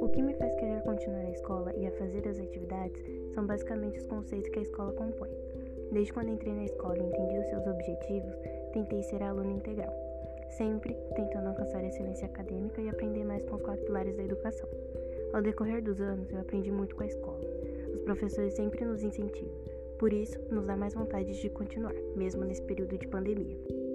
O que me faz querer continuar a escola e a fazer as atividades são basicamente os conceitos que a escola compõe. Desde quando entrei na escola e entendi os seus objetivos, tentei ser aluna integral, sempre tentando alcançar a excelência acadêmica e aprender mais com os quatro pilares da educação. Ao decorrer dos anos, eu aprendi muito com a escola. Os professores sempre nos incentivam, por isso, nos dá mais vontade de continuar, mesmo nesse período de pandemia.